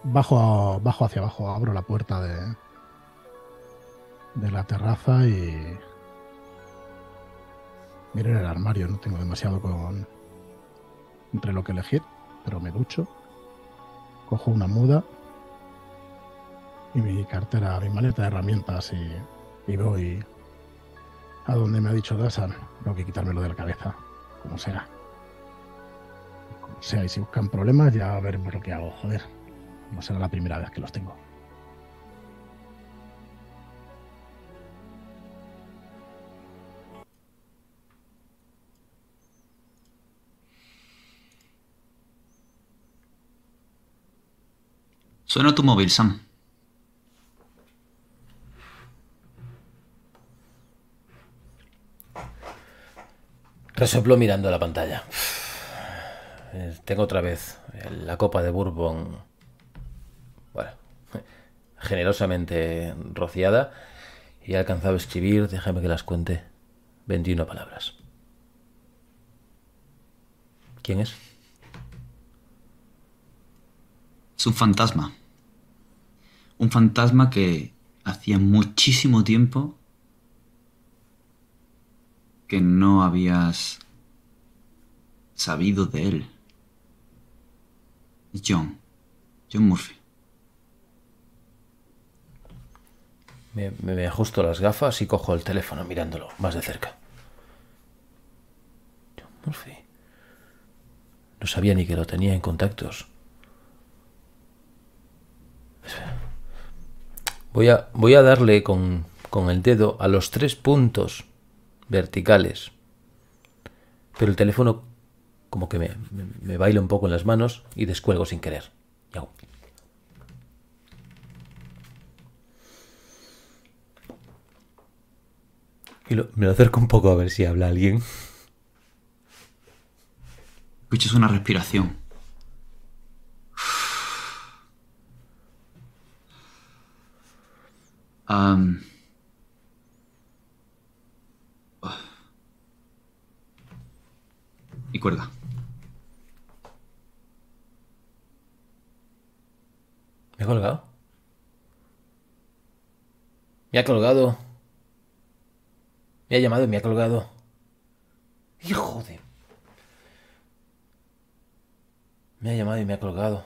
[SPEAKER 5] bajo, bajo hacia abajo, abro la puerta de, de la terraza y miro en el armario, no tengo demasiado con entre lo que elegir, pero me ducho, cojo una muda y mi cartera, mi maleta de herramientas y, y voy a donde me ha dicho Dasan. Tengo que quitármelo de la cabeza, como sea. Como sea, y si buscan problemas ya veremos lo que hago, joder. No será la primera vez que los tengo.
[SPEAKER 2] Suena tu móvil, Sam.
[SPEAKER 1] Resopló mirando la pantalla. Eh, Tengo otra vez la copa de Bourbon. Bueno, generosamente rociada. Y he alcanzado a escribir, déjame que las cuente, 21 palabras. ¿Quién es?
[SPEAKER 2] Es un fantasma. Un fantasma que hacía muchísimo tiempo que no habías sabido de él. John. John Murphy.
[SPEAKER 1] Me, me- ajusto las gafas y cojo el teléfono mirándolo más de cerca. John Murphy. No sabía ni que lo tenía en contactos. Voy a, voy a darle con, con el dedo a los tres puntos verticales. Pero el teléfono como que me, me, me baila un poco en las manos y descuelgo sin querer. Y hago- Y lo- me lo acerco un poco a ver si habla alguien.
[SPEAKER 2] Escuchas una respiración. Am. Y cuelga.
[SPEAKER 1] ¿Me ha colgado? Me ha colgado. Me ha llamado y me ha colgado. Hijo de... Me ha llamado y me ha colgado.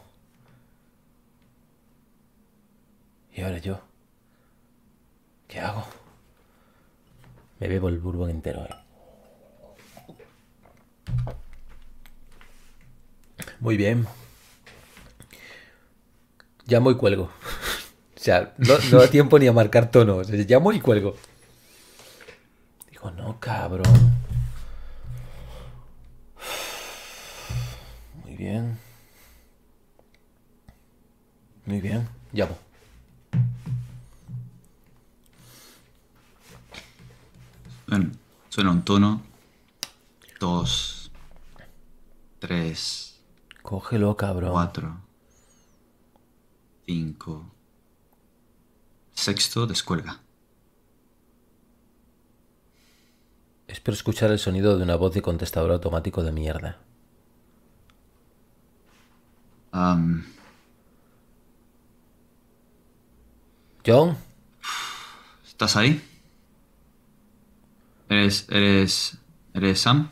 [SPEAKER 1] ¿Y ahora yo? ¿Qué hago? Me bebo el bourbon entero, eh. Muy bien. Llamo y cuelgo. O sea, no, no da tiempo ni a marcar tonos. Llamo y cuelgo. Digo, no, cabrón. Muy bien. Muy bien. Llamo.
[SPEAKER 2] Suena, suena un tono. Dos. Tres.
[SPEAKER 1] Cógelo, cabrón.
[SPEAKER 2] Cuatro. Cinco. Sexto, descuelga.
[SPEAKER 1] Espero escuchar el sonido de una voz de contestador automático de mierda.
[SPEAKER 2] Am,
[SPEAKER 1] John,
[SPEAKER 2] ¿Estás ahí? ¿Eres. eres. eres Sam?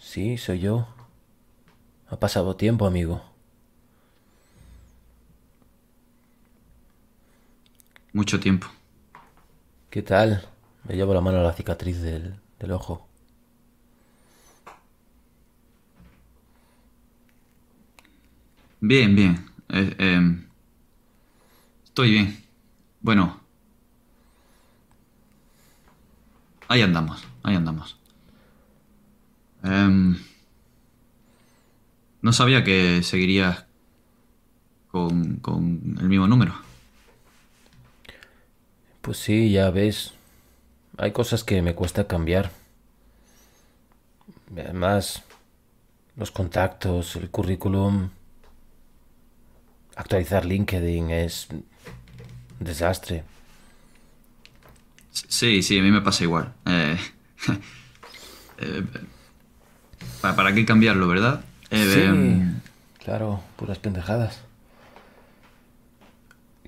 [SPEAKER 1] sí, soy yo. Ha pasado tiempo, amigo.
[SPEAKER 2] Mucho tiempo.
[SPEAKER 1] ¿Qué tal? Me llevo la mano a la cicatriz del, del ojo.
[SPEAKER 2] Bien, bien. Eh, em, estoy bien. Bueno. Ahí andamos, ahí andamos. Em, no sabía que seguirías con, con el mismo número.
[SPEAKER 1] Pues sí, ya ves. Hay cosas que me cuesta cambiar. Además, los contactos, el currículum. Actualizar LinkedIn es un desastre.
[SPEAKER 2] Sí, sí, a mí me pasa igual. Eh, eh, ¿para, para qué cambiarlo, verdad? Eh,
[SPEAKER 1] Sí, claro, puras pendejadas.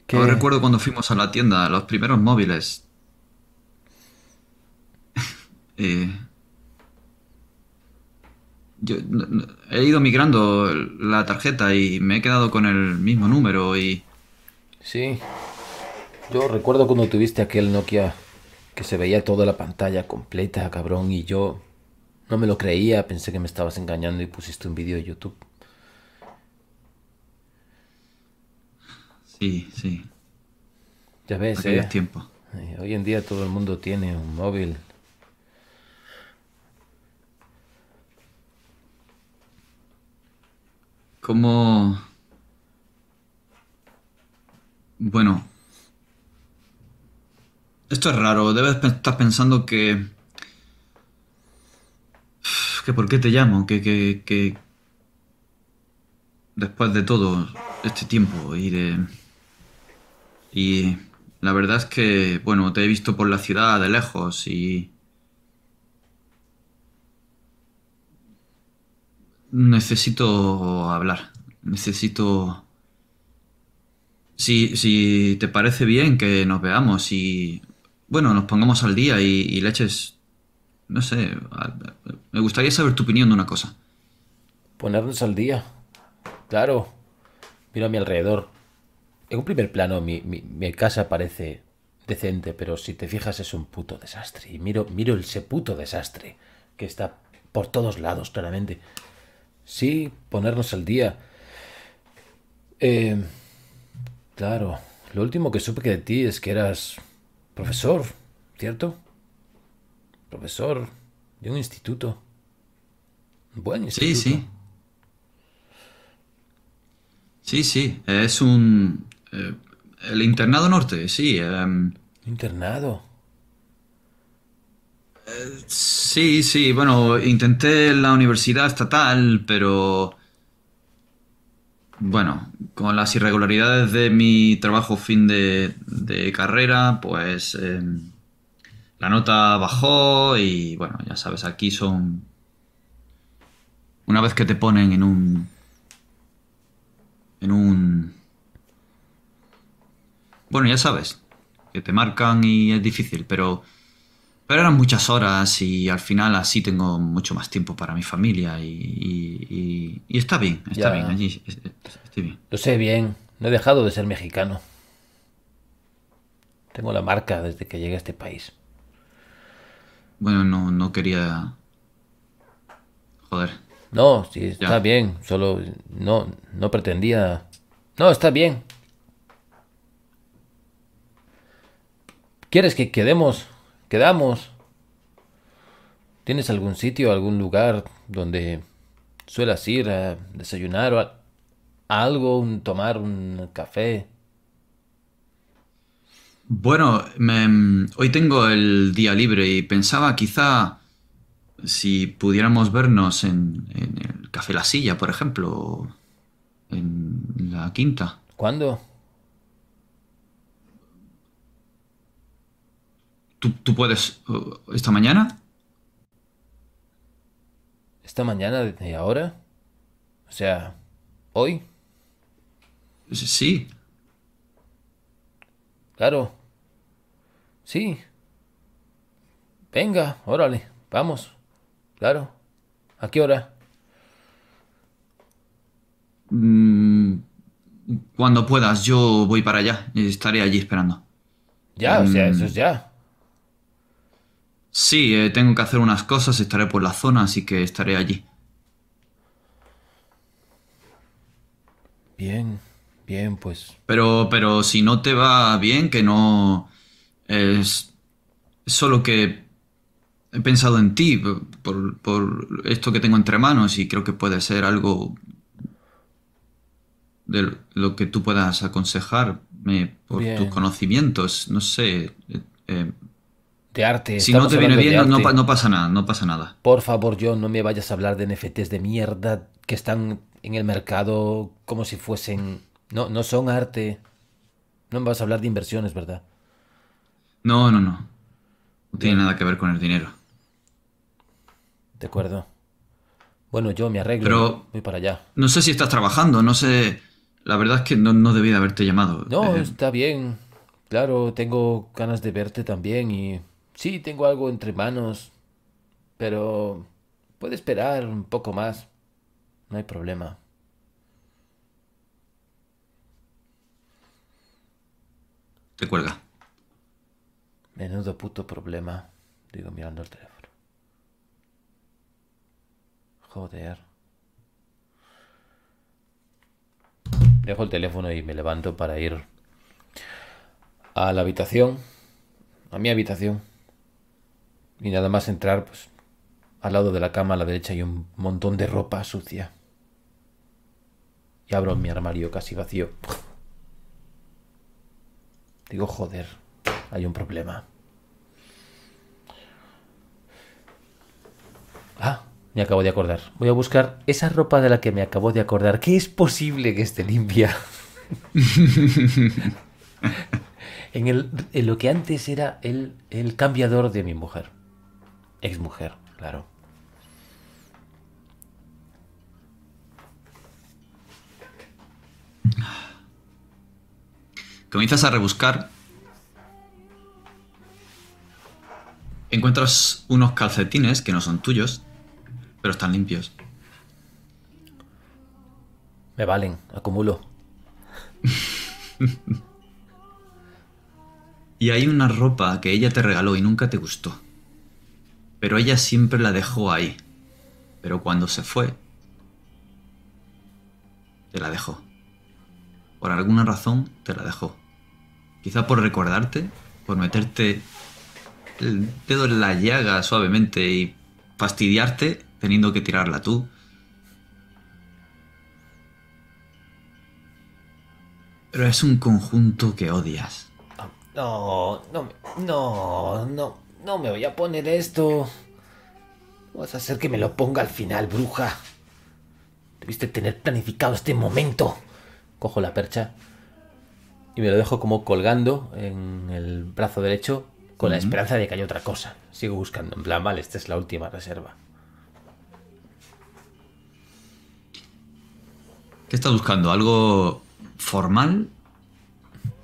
[SPEAKER 1] ¿Qué?
[SPEAKER 2] Yo recuerdo cuando fuimos a la tienda, los primeros móviles. Eh, yo no- no- he ido migrando la tarjeta y me he quedado con el mismo número y...
[SPEAKER 1] Sí. Yo recuerdo cuando tuviste aquel Nokia que se veía toda la pantalla completa, cabrón, y yo no me lo creía, pensé que me estabas engañando y pusiste un vídeo de YouTube.
[SPEAKER 2] Sí, sí,
[SPEAKER 1] Ya ves,
[SPEAKER 2] aquellos
[SPEAKER 1] eh.
[SPEAKER 2] tiempos.
[SPEAKER 1] Eh, Hoy en día todo el mundo tiene un móvil.
[SPEAKER 2] ¿Cómo...? Bueno. Esto es raro. Debes estar pensando que... que ¿Por qué te llamo? Que, que, que... Después de todo este tiempo y de... Y la verdad es que, bueno, te he visto por la ciudad de lejos y... Necesito hablar. Necesito... Si, si te parece bien que nos veamos y... Bueno, nos pongamos al día y, y le eches... No sé, me gustaría saber tu opinión de una cosa.
[SPEAKER 1] Ponernos al día. Claro. Miro a mi alrededor. En un primer plano mi, mi- mi casa parece decente, pero si te fijas es un puto desastre. Y miro, miro ese puto desastre que está por todos lados, claramente. Sí, ponernos al día. Eh, claro, lo último que supe que de ti es que eras profesor, ¿cierto? Profesor de un instituto. Buen
[SPEAKER 2] Sí,
[SPEAKER 1] instituto.
[SPEAKER 2] sí. Sí, sí, es un... eh, el internado norte, sí. em,
[SPEAKER 1] Internado.
[SPEAKER 2] sí, sí, bueno, intenté la universidad estatal, pero... Bueno, con las irregularidades de mi trabajo fin de, de carrera, pues em, la nota bajó y bueno, ya sabes, aquí son... Una vez que te ponen en un... En un... Bueno, ya sabes, que te marcan y es difícil, pero... Pero eran muchas horas y al final así tengo mucho más tiempo para mi familia y, y- y- y está bien, está
[SPEAKER 1] Ya.
[SPEAKER 2] bien, allí es- es- estoy bien.
[SPEAKER 1] Lo sé bien, no he dejado de ser mexicano. Tengo la marca desde que llegué a este país.
[SPEAKER 2] Bueno, no, no quería... Joder.
[SPEAKER 1] No, sí, está
[SPEAKER 2] Ya.
[SPEAKER 1] bien, solo no, no pretendía... No, está bien. ¿Quieres que quedemos? Quedamos. ¿Tienes algún sitio, algún lugar donde suelas ir a desayunar o a, a algo, un, tomar un café?
[SPEAKER 2] Bueno, me- hoy tengo el día libre y pensaba quizá si pudiéramos vernos en, en el Café La Silla, por ejemplo, o en la Quinta.
[SPEAKER 1] ¿Cuándo?
[SPEAKER 2] ¿Tú, tú puedes esta mañana?
[SPEAKER 1] ¿Esta mañana de ahora? O sea, hoy.
[SPEAKER 2] Sí.
[SPEAKER 1] Claro. Sí. Venga, órale, vamos. Claro. ¿A qué hora?
[SPEAKER 2] Mm, cuando puedas, yo voy para allá. Estaré allí esperando.
[SPEAKER 1] Ya, o sea,
[SPEAKER 2] Mm.
[SPEAKER 1] eso es ya.
[SPEAKER 2] Sí, eh, tengo que hacer unas cosas, estaré por la zona, así que estaré allí.
[SPEAKER 1] Bien, bien, pues.
[SPEAKER 2] Pero, pero si no te va bien, que no es solo que he pensado en ti por, por esto que tengo entre manos y creo que puede ser algo de lo que tú puedas aconsejarme por
[SPEAKER 1] Bien.
[SPEAKER 2] tus conocimientos. No sé. eh, eh,
[SPEAKER 1] De arte.
[SPEAKER 2] si no te viene bien, no, pasa nada, no pasa nada.
[SPEAKER 1] Por favor, John, no me vayas a hablar de NFTs de mierda que están en el mercado como si fuesen. No, no son arte. No me vas a hablar de inversiones, ¿verdad?
[SPEAKER 2] No, no, no. No tiene nada que ver con el dinero.
[SPEAKER 1] De acuerdo. Bueno, yo me arreglo.
[SPEAKER 2] Pero-
[SPEAKER 1] Voy para allá.
[SPEAKER 2] No sé si estás trabajando, no sé. La verdad es que no, no debí de haberte llamado.
[SPEAKER 1] No,
[SPEAKER 2] Eh,
[SPEAKER 1] está bien. Claro, tengo ganas de verte también y sí, tengo algo entre manos, pero puede esperar un poco más. No hay problema.
[SPEAKER 2] te cuelga.
[SPEAKER 1] Menudo puto problema, digo mirando el teléfono. Joder. Dejo el teléfono y me levanto para ir a la habitación, a mi habitación. Y nada más entrar, pues al lado de la cama a la derecha hay un montón de ropa sucia. Y abro mi armario casi vacío. Digo, joder, hay un problema. Ah, me acabo de acordar. Voy a buscar esa ropa de la que me acabo de acordar. Que es posible que esté limpia. en, el, en lo que antes era el, el cambiador de mi mujer. Ex mujer, claro.
[SPEAKER 2] Comienzas a rebuscar. Encuentras unos calcetines que no son tuyos, pero están limpios.
[SPEAKER 1] Me valen, acumulo.
[SPEAKER 2] Y hay una ropa que ella te regaló y nunca te gustó. Pero ella siempre la dejó ahí. Pero cuando se fue, te la dejó. Por alguna razón te la dejó. Quizá por recordarte, por meterte el dedo en la llaga suavemente y fastidiarte teniendo que tirarla tú. Pero es un conjunto que odias.
[SPEAKER 1] No, no, no, no, no me voy a poner esto. Vas a hacer que me lo ponga al final, bruja. Debiste tener planificado este momento. Cojo la percha y me lo dejo como colgando en el brazo derecho con la esperanza de que haya otra cosa. Sigo buscando, en plan, vale, esta es la última reserva.
[SPEAKER 2] ¿Qué estás buscando? ¿Algo formal?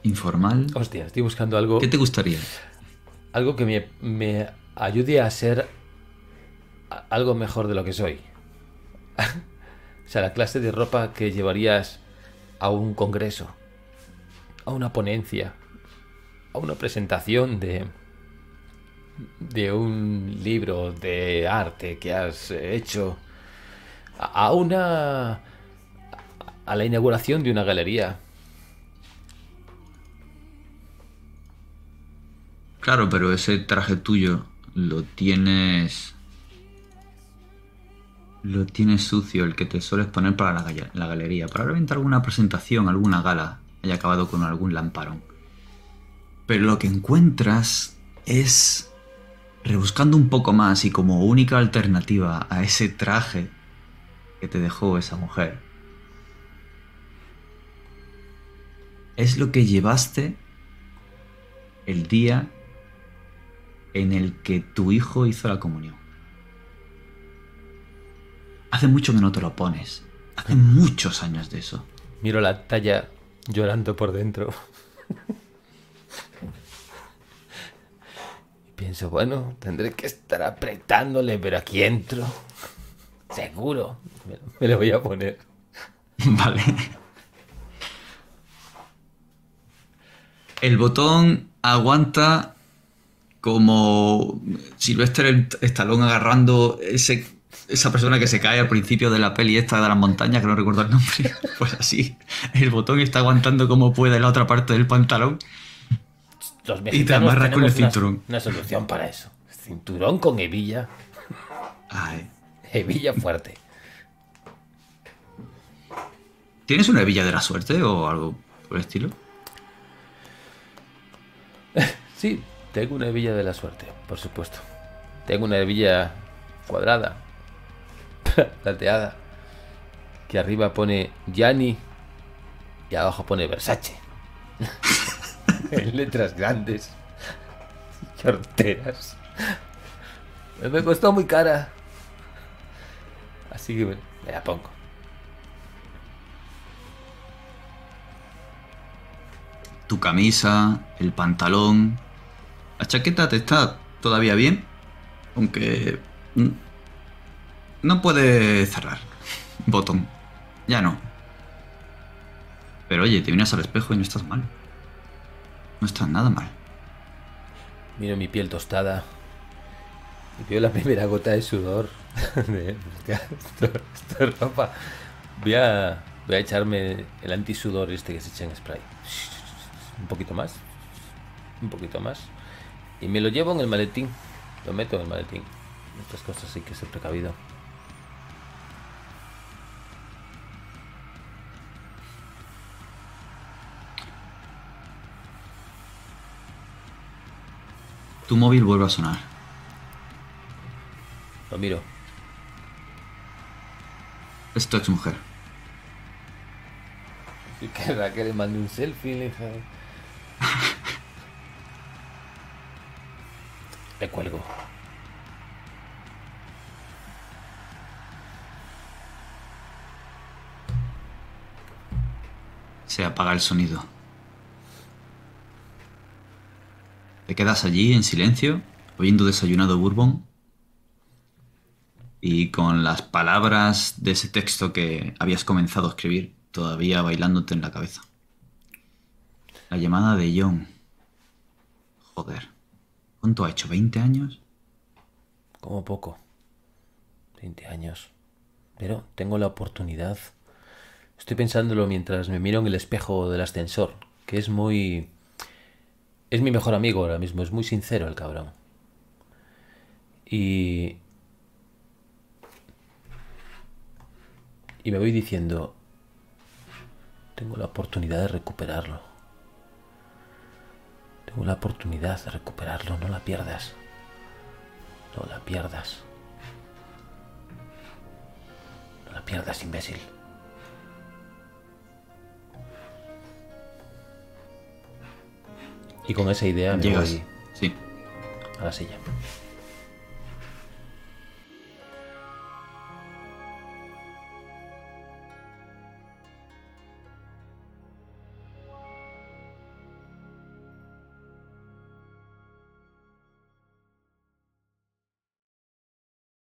[SPEAKER 2] ¿Informal?
[SPEAKER 1] Hostia, estoy buscando algo,
[SPEAKER 2] ¿Qué te gustaría?
[SPEAKER 1] algo que me, me ayude a ser algo mejor de lo que soy. o sea, la clase de ropa que llevarías a un congreso, a una ponencia, a una presentación de de un libro de arte que has hecho, a una a la inauguración de una galería.
[SPEAKER 2] Claro, pero ese traje tuyo lo tienes. Lo tienes sucio, el que te sueles poner para la, la galería. Probablemente alguna presentación, alguna gala haya acabado con algún lamparón. Pero lo que encuentras es. Rebuscando un poco más y como única alternativa a ese traje que te dejó esa mujer. Es lo que llevaste el día en el que tu hijo hizo la comunión. Hace mucho que no te lo pones. Hace muchos años de eso.
[SPEAKER 1] Miro la talla llorando por dentro. y bueno, tendré que estar apretándole, pero aquí entro. Seguro. Me, lo voy a poner.
[SPEAKER 2] Vale. El botón aguanta como Sylvester Stallone agarrando esa persona que se cae al principio de la peli esta de las montañas, que no recuerdo el nombre. Pues así, el botón está aguantando como puede la otra parte del pantalón.
[SPEAKER 1] Los
[SPEAKER 2] te amarras con el
[SPEAKER 1] una-
[SPEAKER 2] cinturón.
[SPEAKER 1] Una, solución para eso. Cinturón con hebilla.
[SPEAKER 2] Ay.
[SPEAKER 1] Hebilla fuerte.
[SPEAKER 2] ¿Tienes una hebilla de la suerte o algo por el estilo?
[SPEAKER 1] Sí, tengo una hebilla de la suerte, por supuesto. Tengo una hebilla cuadrada, plateada, que arriba pone Gianni y abajo pone Versace. letras grandes y. Me costó muy cara. Así que me, me la pongo.
[SPEAKER 2] tu camisa, el pantalón. La chaqueta te está todavía bien, aunque mm, no puede cerrar. Botón. Ya no. Pero oye, te vienes al espejo y no estás mal. No estás nada mal.
[SPEAKER 1] Miro mi piel tostada. Y veo la primera gota de sudor. de, esto, esto es ropa. Voy a, voy a echarme el antisudor este que se echa en spray. Un poquito más. Un poquito más. Y me lo llevo en el maletín. Lo meto en el maletín. Estas cosas hay que ser precavido.
[SPEAKER 2] Tu móvil vuelve a sonar.
[SPEAKER 1] Lo miro.
[SPEAKER 2] Es tu exmujer.
[SPEAKER 1] Y que Raquel le mande un selfie, dije. Le cuelgo.
[SPEAKER 2] Se apaga el sonido. Quedas allí en silencio, oyendo desayunado bourbon y con las palabras de ese texto que habías comenzado a escribir todavía bailándote en la cabeza. La llamada de John. Joder. ¿Cuánto ha hecho? ¿20 años?
[SPEAKER 1] Como poco. 20 años. Pero tengo la oportunidad. Estoy pensándolo mientras me miro en el espejo del ascensor, que es muy... Es mi mejor amigo ahora mismo, es muy sincero el cabrón. Y... Y me voy diciendo, tengo la oportunidad de recuperarlo. Tengo la oportunidad de recuperarlo, no la pierdas. No la pierdas. No la pierdas, imbécil. Y con esa idea me
[SPEAKER 2] Llegas.
[SPEAKER 1] voy
[SPEAKER 2] Sí.
[SPEAKER 1] a la silla.